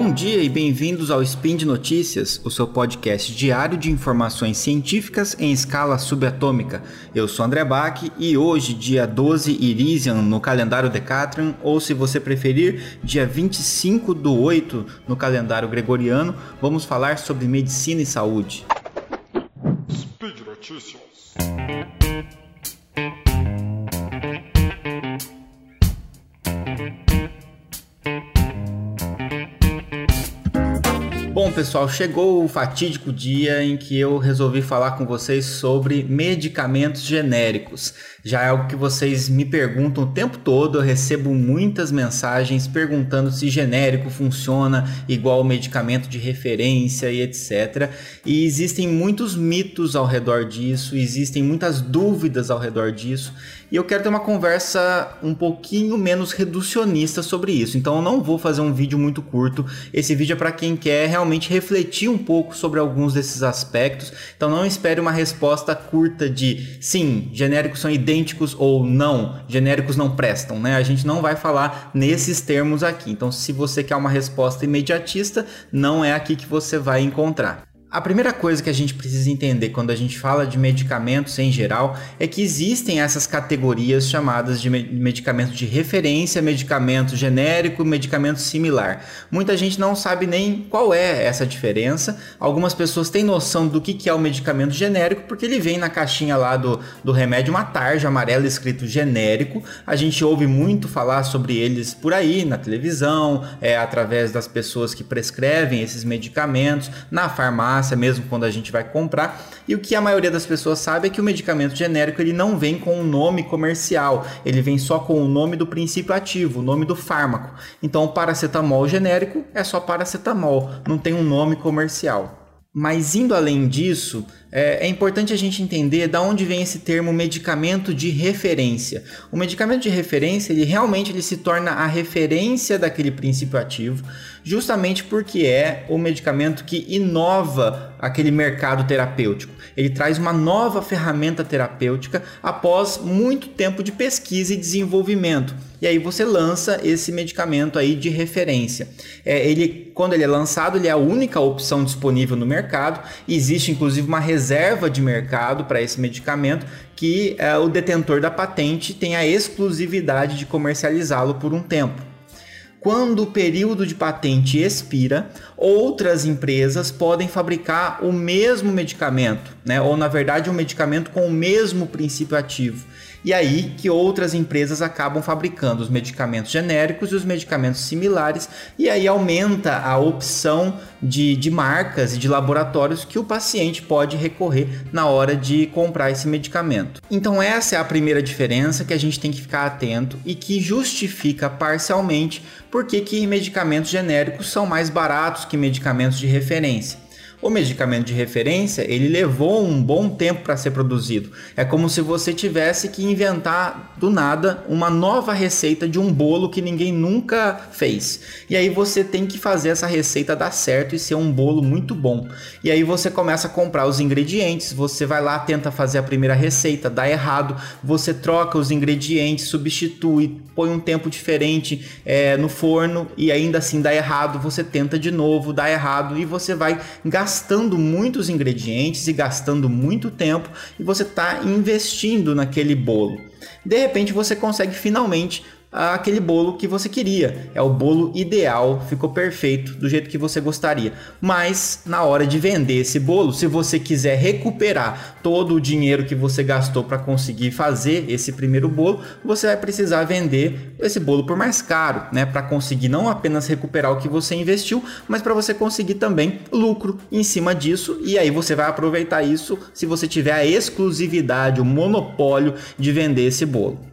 Bom dia e bem-vindos ao Spin de Notícias, o seu podcast diário de informações científicas em escala subatômica. Eu sou André Bach e hoje, dia 12 Irisian no calendário Decatrian, ou se você preferir, dia 25 do 8 no calendário gregoriano, vamos falar sobre medicina e saúde. Speed Notícias. Pessoal, chegou o fatídico dia em que eu resolvi falar com vocês sobre medicamentos genéricos. Já é algo que vocês me perguntam o tempo todo, eu recebo muitas mensagens perguntando se genérico funciona igual medicamento de referência e etc. E existem muitos mitos ao redor disso, existem muitas dúvidas ao redor disso, e eu quero ter uma conversa um pouquinho menos reducionista sobre isso. Então eu não vou fazer um vídeo muito curto. Esse vídeo é para quem quer realmente refletir um pouco sobre alguns desses aspectos. Então não espere uma resposta curta de sim, genéricos são idênticos ou não, genéricos não prestam, né? A gente não vai falar nesses termos aqui. Então se você quer uma resposta imediatista, não é aqui que você vai encontrar. A primeira coisa que a gente precisa entender quando a gente fala de medicamentos em geral é que existem essas categorias chamadas de medicamento de referência, medicamento genérico, medicamento similar. Muita gente não sabe nem qual é essa diferença. Algumas pessoas têm noção do que é o medicamento genérico porque ele vem na caixinha lá do, do remédio uma tarja amarela escrito genérico. A gente ouve muito falar sobre eles por aí na televisão, é, através das pessoas que prescrevem esses medicamentos, na farmácia farmácia mesmo quando a gente vai comprar. E o que a maioria das pessoas sabe é que o medicamento genérico ele não vem com um nome comercial, ele vem só com o nome do princípio ativo, o nome do fármaco. Então o paracetamol genérico é só paracetamol, não tem um nome comercial. Mas indo além disso, é, é, importante a gente entender da onde vem esse termo medicamento de referência. O medicamento de referência, ele realmente ele se torna a referência daquele princípio ativo, justamente porque é o medicamento que inova aquele mercado terapêutico. Ele traz uma nova ferramenta terapêutica após muito tempo de pesquisa e desenvolvimento. E aí você lança esse medicamento aí de referência. É, ele, quando ele é lançado, ele é a única opção disponível no mercado. Existe inclusive uma reserva de mercado para esse medicamento que é, o detentor da patente tem a exclusividade de comercializá-lo por um tempo. Quando o período de patente expira, outras empresas podem fabricar o mesmo medicamento, né? ou na verdade um medicamento com o mesmo princípio ativo. E aí que outras empresas acabam fabricando os medicamentos genéricos e os medicamentos similares, e aí aumenta a opção de, de marcas e de laboratórios que o paciente pode recorrer na hora de comprar esse medicamento. Então, essa é a primeira diferença que a gente tem que ficar atento e que justifica parcialmente por que medicamentos genéricos são mais baratos que medicamentos de referência. O medicamento de referência, ele levou um bom tempo para ser produzido. É como se você tivesse que inventar do nada uma nova receita de um bolo que ninguém nunca fez. E aí você tem que fazer essa receita dar certo e ser um bolo muito bom. E aí você começa a comprar os ingredientes, você vai lá, tenta fazer a primeira receita, dá errado, você troca os ingredientes, substitui, põe um tempo diferente é, no forno e ainda assim dá errado, você tenta de novo, dá errado e você vai gastar gastando muitos ingredientes e gastando muito tempo e você está investindo naquele bolo. De repente você consegue finalmente aquele bolo que você queria. É o bolo ideal, ficou perfeito do jeito que você gostaria. Mas na hora de vender esse bolo, se você quiser recuperar todo o dinheiro que você gastou para conseguir fazer esse primeiro bolo, você vai precisar vender esse bolo por mais caro, né, para conseguir não apenas recuperar o que você investiu, mas para você conseguir também lucro em cima disso. E aí você vai aproveitar isso se você tiver a exclusividade, o monopólio de vender esse bolo.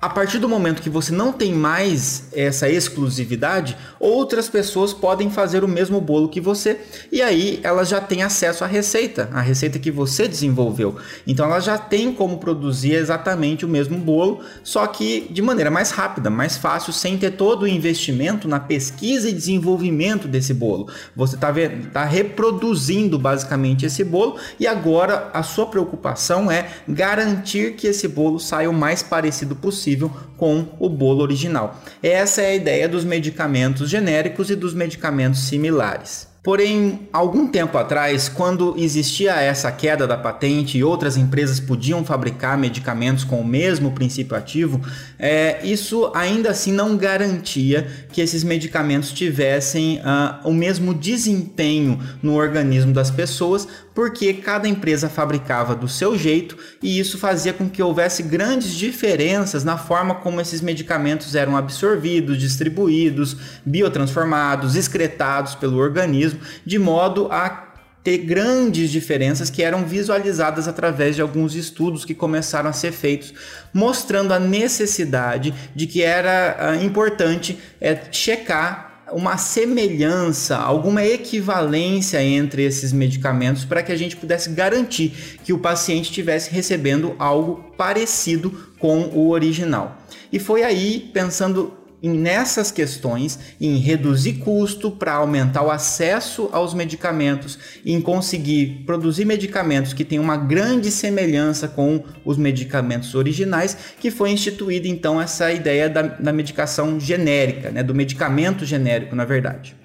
A partir do momento que você não tem mais essa exclusividade, outras pessoas podem fazer o mesmo bolo que você e aí elas já têm acesso à receita, a receita que você desenvolveu. Então elas já têm como produzir exatamente o mesmo bolo, só que de maneira mais rápida, mais fácil, sem ter todo o investimento na pesquisa e desenvolvimento desse bolo. Você está tá reproduzindo basicamente esse bolo e agora a sua preocupação é garantir que esse bolo saia o mais parecido possível possível com o bolo original. Essa é a ideia dos medicamentos genéricos e dos medicamentos similares. Porém, algum tempo atrás, quando existia essa queda da patente e outras empresas podiam fabricar medicamentos com o mesmo princípio ativo, é, isso ainda assim não garantia que esses medicamentos tivessem uh, o mesmo desempenho no organismo das pessoas, porque cada empresa fabricava do seu jeito e isso fazia com que houvesse grandes diferenças na forma como esses medicamentos eram absorvidos, distribuídos, biotransformados, excretados pelo organismo, de modo a ter grandes diferenças que eram visualizadas através de alguns estudos que começaram a ser feitos, mostrando a necessidade de que era uh, importante é, checar uma semelhança, alguma equivalência entre esses medicamentos para que a gente pudesse garantir que o paciente estivesse recebendo algo parecido com o original. E foi aí, pensando nessas questões, em reduzir custo para aumentar o acesso aos medicamentos, em conseguir produzir medicamentos que tenham uma grande semelhança com os medicamentos originais, que foi instituída então essa ideia da, da medicação genérica, né, do medicamento genérico, na verdade.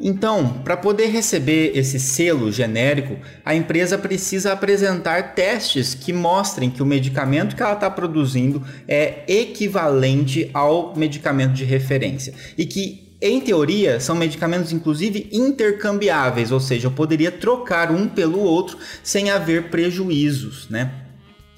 Então, para poder receber esse selo genérico, a empresa precisa apresentar testes que mostrem que o medicamento que ela está produzindo é equivalente ao medicamento de referência e que em teoria, são medicamentos inclusive intercambiáveis, ou seja, eu poderia trocar um pelo outro sem haver prejuízos, né?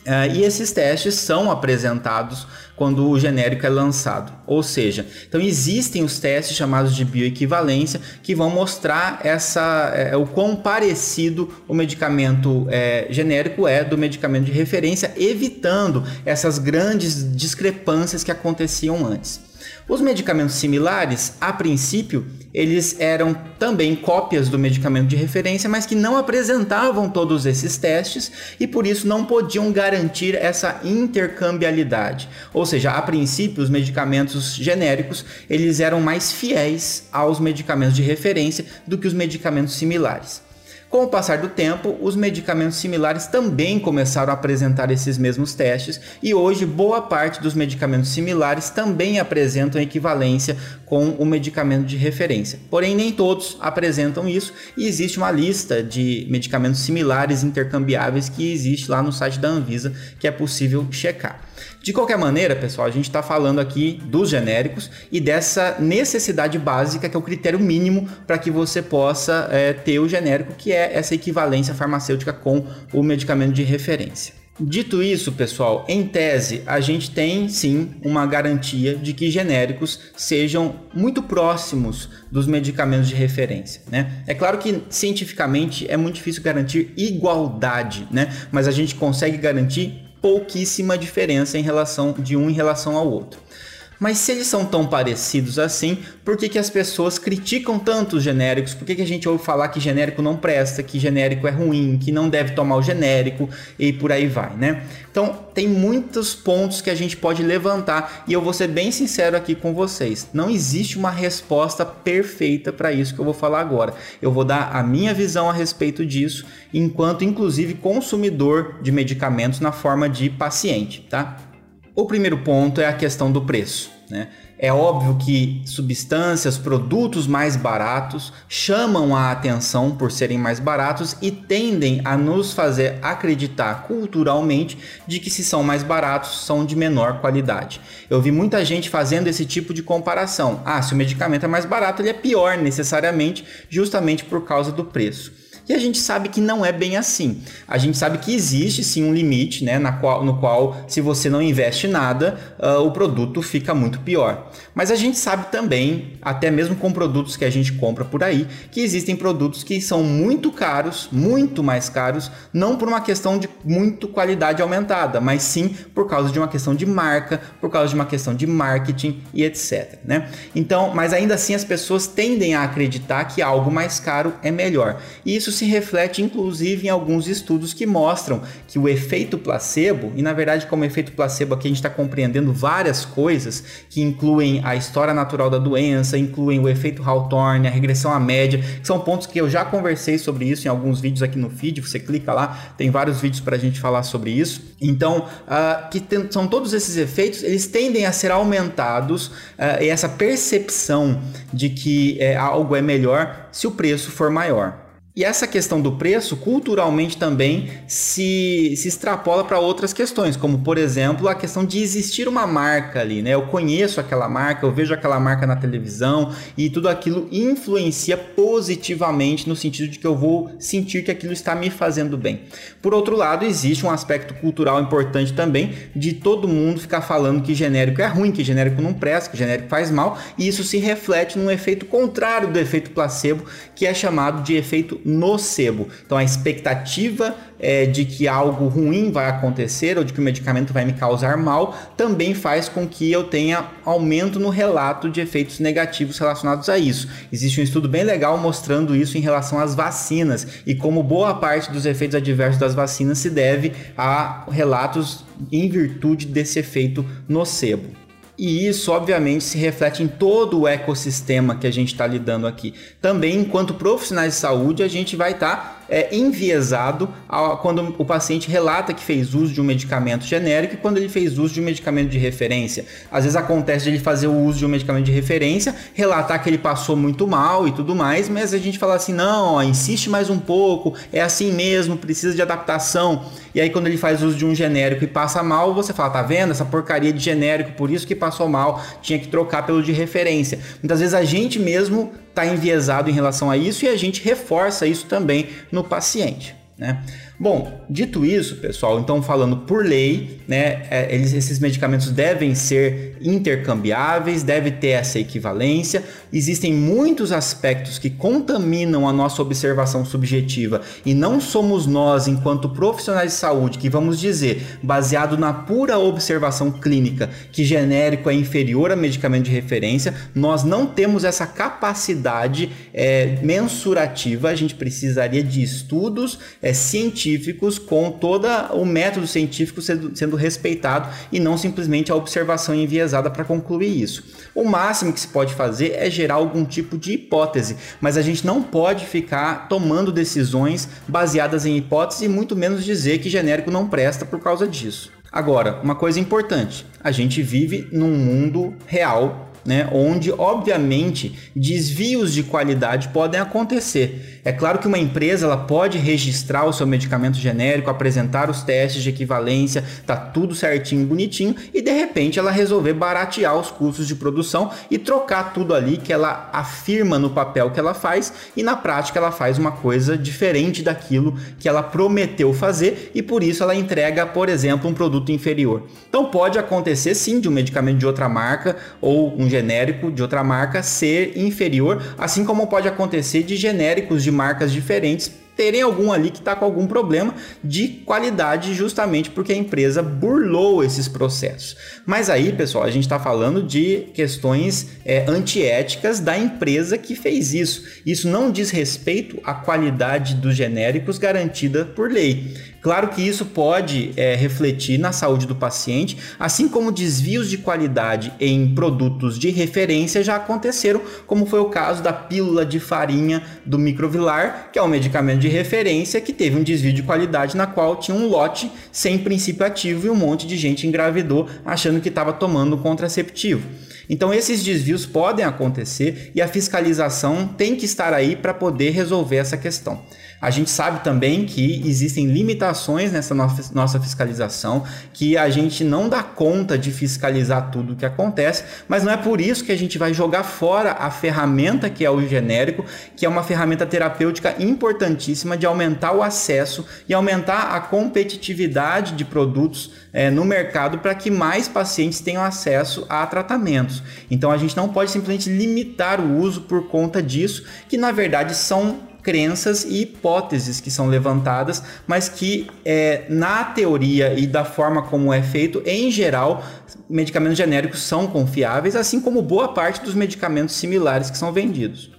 Uh, e esses testes são apresentados quando o genérico é lançado. Ou seja, então existem os testes chamados de bioequivalência que vão mostrar essa, é, o quão parecido o medicamento é, genérico é do medicamento de referência, evitando essas grandes discrepâncias que aconteciam antes. Os medicamentos similares, a princípio, eles eram também cópias do medicamento de referência, mas que não apresentavam todos esses testes e por isso não podiam garantir essa intercambialidade. Ou seja, a princípio, os medicamentos genéricos, eles eram mais fiéis aos medicamentos de referência do que os medicamentos similares. Com o passar do tempo, os medicamentos similares também começaram a apresentar esses mesmos testes e hoje boa parte dos medicamentos similares também apresentam equivalência com o medicamento de referência. Porém, nem todos apresentam isso e existe uma lista de medicamentos similares intercambiáveis que existe lá no site da Anvisa que é possível checar. De qualquer maneira, pessoal, a gente está falando aqui dos genéricos e dessa necessidade básica que é o critério mínimo para que você possa é, ter o genérico, que é essa equivalência farmacêutica com o medicamento de referência. Dito isso, pessoal, em tese, a gente tem sim uma garantia de que genéricos sejam muito próximos dos medicamentos de referência, né? É claro que cientificamente é muito difícil garantir igualdade, né? Mas a gente consegue garantir pouquíssima diferença em relação de um em relação ao outro. Mas se eles são tão parecidos assim, por que, que as pessoas criticam tanto os genéricos? Por que, que a gente ouve falar que genérico não presta, que genérico é ruim, que não deve tomar o genérico e por aí vai, né? Então, tem muitos pontos que a gente pode levantar e eu vou ser bem sincero aqui com vocês. Não existe uma resposta perfeita para isso que eu vou falar agora. Eu vou dar a minha visão a respeito disso, enquanto inclusive consumidor de medicamentos na forma de paciente, tá? O primeiro ponto é a questão do preço. Né? É óbvio que substâncias, produtos mais baratos chamam a atenção por serem mais baratos e tendem a nos fazer acreditar culturalmente de que se são mais baratos são de menor qualidade. Eu vi muita gente fazendo esse tipo de comparação. Ah, se o medicamento é mais barato, ele é pior necessariamente, justamente por causa do preço. E a gente sabe que não é bem assim. A gente sabe que existe sim um limite, né, na qual, no qual, se você não investe nada, uh, o produto fica muito pior. Mas a gente sabe também, até mesmo com produtos que a gente compra por aí, que existem produtos que são muito caros, muito mais caros, não por uma questão de muito qualidade aumentada, mas sim por causa de uma questão de marca, por causa de uma questão de marketing e etc. Né? Então, mas ainda assim as pessoas tendem a acreditar que algo mais caro é melhor. E isso isso se reflete inclusive em alguns estudos que mostram que o efeito placebo, e na verdade, como efeito placebo aqui a gente está compreendendo várias coisas que incluem a história natural da doença, incluem o efeito Hawthorne, a regressão à média, que são pontos que eu já conversei sobre isso em alguns vídeos aqui no feed. Você clica lá, tem vários vídeos para a gente falar sobre isso. Então, uh, que tem, são todos esses efeitos, eles tendem a ser aumentados uh, e essa percepção de que é, algo é melhor se o preço for maior. E essa questão do preço, culturalmente também se, se extrapola para outras questões, como por exemplo a questão de existir uma marca ali, né? Eu conheço aquela marca, eu vejo aquela marca na televisão e tudo aquilo influencia positivamente no sentido de que eu vou sentir que aquilo está me fazendo bem. Por outro lado, existe um aspecto cultural importante também de todo mundo ficar falando que genérico é ruim, que genérico não presta, que genérico faz mal, e isso se reflete num efeito contrário do efeito placebo, que é chamado de efeito nocebo. Então a expectativa é, de que algo ruim vai acontecer ou de que o medicamento vai me causar mal também faz com que eu tenha aumento no relato de efeitos negativos relacionados a isso. Existe um estudo bem legal mostrando isso em relação às vacinas e como boa parte dos efeitos adversos das vacinas se deve a relatos em virtude desse efeito nocebo. E isso, obviamente, se reflete em todo o ecossistema que a gente está lidando aqui. Também, enquanto profissionais de saúde, a gente vai estar tá é, enviesado a, quando o paciente relata que fez uso de um medicamento genérico e quando ele fez uso de um medicamento de referência. Às vezes acontece de ele fazer o uso de um medicamento de referência, relatar que ele passou muito mal e tudo mais, mas a gente fala assim: não, ó, insiste mais um pouco, é assim mesmo, precisa de adaptação. E aí, quando ele faz uso de um genérico e passa mal, você fala: tá vendo? Essa porcaria de genérico, por isso que passou mal, tinha que trocar pelo de referência. Muitas vezes a gente mesmo está enviesado em relação a isso e a gente reforça isso também no paciente. Né? Bom, dito isso, pessoal, então falando por lei, né, é, eles, esses medicamentos devem ser intercambiáveis, deve ter essa equivalência. Existem muitos aspectos que contaminam a nossa observação subjetiva e não somos nós, enquanto profissionais de saúde, que vamos dizer, baseado na pura observação clínica, que genérico é inferior a medicamento de referência. Nós não temos essa capacidade é, mensurativa. A gente precisaria de estudos é, científicos científicos com todo o método científico sendo, sendo respeitado e não simplesmente a observação enviesada para concluir isso. O máximo que se pode fazer é gerar algum tipo de hipótese, mas a gente não pode ficar tomando decisões baseadas em hipóteses e muito menos dizer que genérico não presta por causa disso. Agora, uma coisa importante: a gente vive num mundo real né, onde obviamente desvios de qualidade podem acontecer. É claro que uma empresa ela pode registrar o seu medicamento genérico, apresentar os testes de equivalência, tá tudo certinho, bonitinho, e de repente ela resolver baratear os custos de produção e trocar tudo ali que ela afirma no papel que ela faz e na prática ela faz uma coisa diferente daquilo que ela prometeu fazer e por isso ela entrega, por exemplo, um produto inferior. Então pode acontecer sim de um medicamento de outra marca ou um genérico de outra marca ser inferior, assim como pode acontecer de genéricos de marcas diferentes terem algum ali que está com algum problema de qualidade, justamente porque a empresa burlou esses processos. Mas aí, pessoal, a gente está falando de questões é, antiéticas da empresa que fez isso. Isso não diz respeito à qualidade dos genéricos garantida por lei. Claro que isso pode é, refletir na saúde do paciente, assim como desvios de qualidade em produtos de referência já aconteceram, como foi o caso da pílula de farinha do Microvilar, que é um medicamento de referência que teve um desvio de qualidade na qual tinha um lote sem princípio ativo e um monte de gente engravidou achando que estava tomando um contraceptivo. Então esses desvios podem acontecer e a fiscalização tem que estar aí para poder resolver essa questão. A gente sabe também que existem limitações nessa nossa fiscalização, que a gente não dá conta de fiscalizar tudo o que acontece, mas não é por isso que a gente vai jogar fora a ferramenta que é o genérico, que é uma ferramenta terapêutica importantíssima de aumentar o acesso e aumentar a competitividade de produtos é, no mercado para que mais pacientes tenham acesso a tratamentos. Então a gente não pode simplesmente limitar o uso por conta disso, que na verdade são crenças e hipóteses que são levantadas, mas que é, na teoria e da forma como é feito, em geral, medicamentos genéricos são confiáveis, assim como boa parte dos medicamentos similares que são vendidos.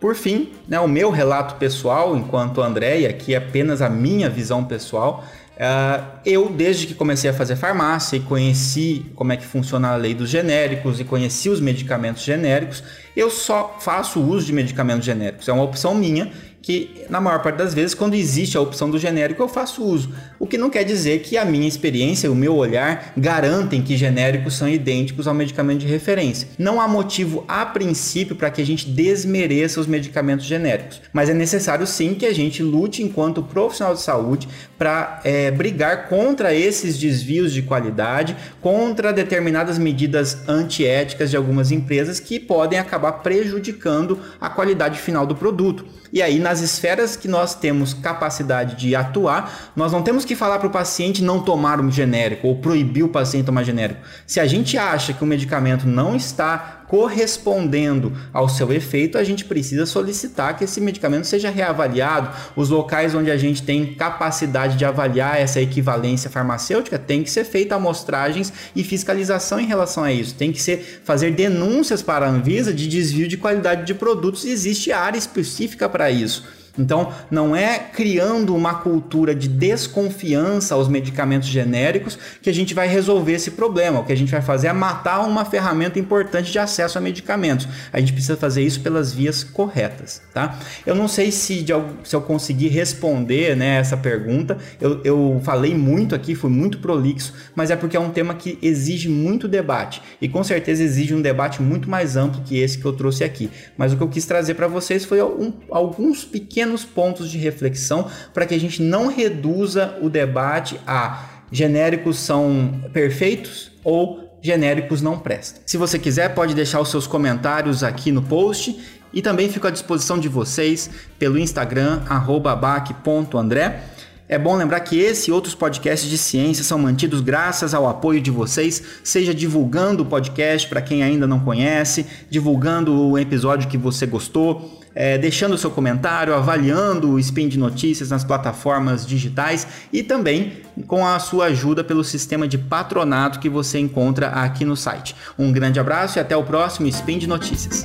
por fim, né, o meu relato pessoal, enquanto André, e aqui é apenas a minha visão pessoal, Uh, eu, desde que comecei a fazer farmácia e conheci como é que funciona a lei dos genéricos e conheci os medicamentos genéricos, eu só faço uso de medicamentos genéricos. É uma opção minha que na maior parte das vezes, quando existe a opção do genérico, eu faço uso. O que não quer dizer que a minha experiência, o meu olhar, garantem que genéricos são idênticos ao medicamento de referência. Não há motivo a princípio para que a gente desmereça os medicamentos genéricos, mas é necessário sim que a gente lute enquanto profissional de saúde para é, brigar contra esses desvios de qualidade, contra determinadas medidas antiéticas de algumas empresas que podem acabar prejudicando a qualidade final do produto. E aí, nas esferas que nós temos capacidade de atuar, nós não temos que falar para o paciente não tomar um genérico ou proibir o paciente tomar genérico. Se a gente acha que o medicamento não está correspondendo ao seu efeito, a gente precisa solicitar que esse medicamento seja reavaliado. Os locais onde a gente tem capacidade de avaliar essa equivalência farmacêutica tem que ser feita amostragens e fiscalização em relação a isso. Tem que ser fazer denúncias para a Anvisa de desvio de qualidade de produtos. Existe área específica para isso. Então, não é criando uma cultura de desconfiança aos medicamentos genéricos que a gente vai resolver esse problema. O que a gente vai fazer é matar uma ferramenta importante de acesso a medicamentos. A gente precisa fazer isso pelas vias corretas, tá? Eu não sei se, de, se eu conseguir responder né, essa pergunta. Eu, eu falei muito aqui, fui muito prolixo, mas é porque é um tema que exige muito debate e com certeza exige um debate muito mais amplo que esse que eu trouxe aqui. Mas o que eu quis trazer para vocês foi um, alguns pequenos pequenos pontos de reflexão para que a gente não reduza o debate a genéricos são perfeitos ou genéricos não prestam. Se você quiser, pode deixar os seus comentários aqui no post e também fico à disposição de vocês pelo Instagram @bac.andré. É bom lembrar que esse e outros podcasts de ciência são mantidos graças ao apoio de vocês, seja divulgando o podcast para quem ainda não conhece, divulgando o episódio que você gostou, é, deixando o seu comentário, avaliando o Spin de Notícias nas plataformas digitais e também com a sua ajuda pelo sistema de patronato que você encontra aqui no site. Um grande abraço e até o próximo Spin de Notícias.